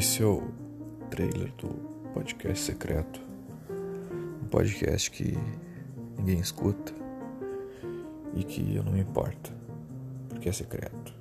Esse é o trailer do podcast secreto. Um podcast que ninguém escuta e que eu não me importo, porque é secreto.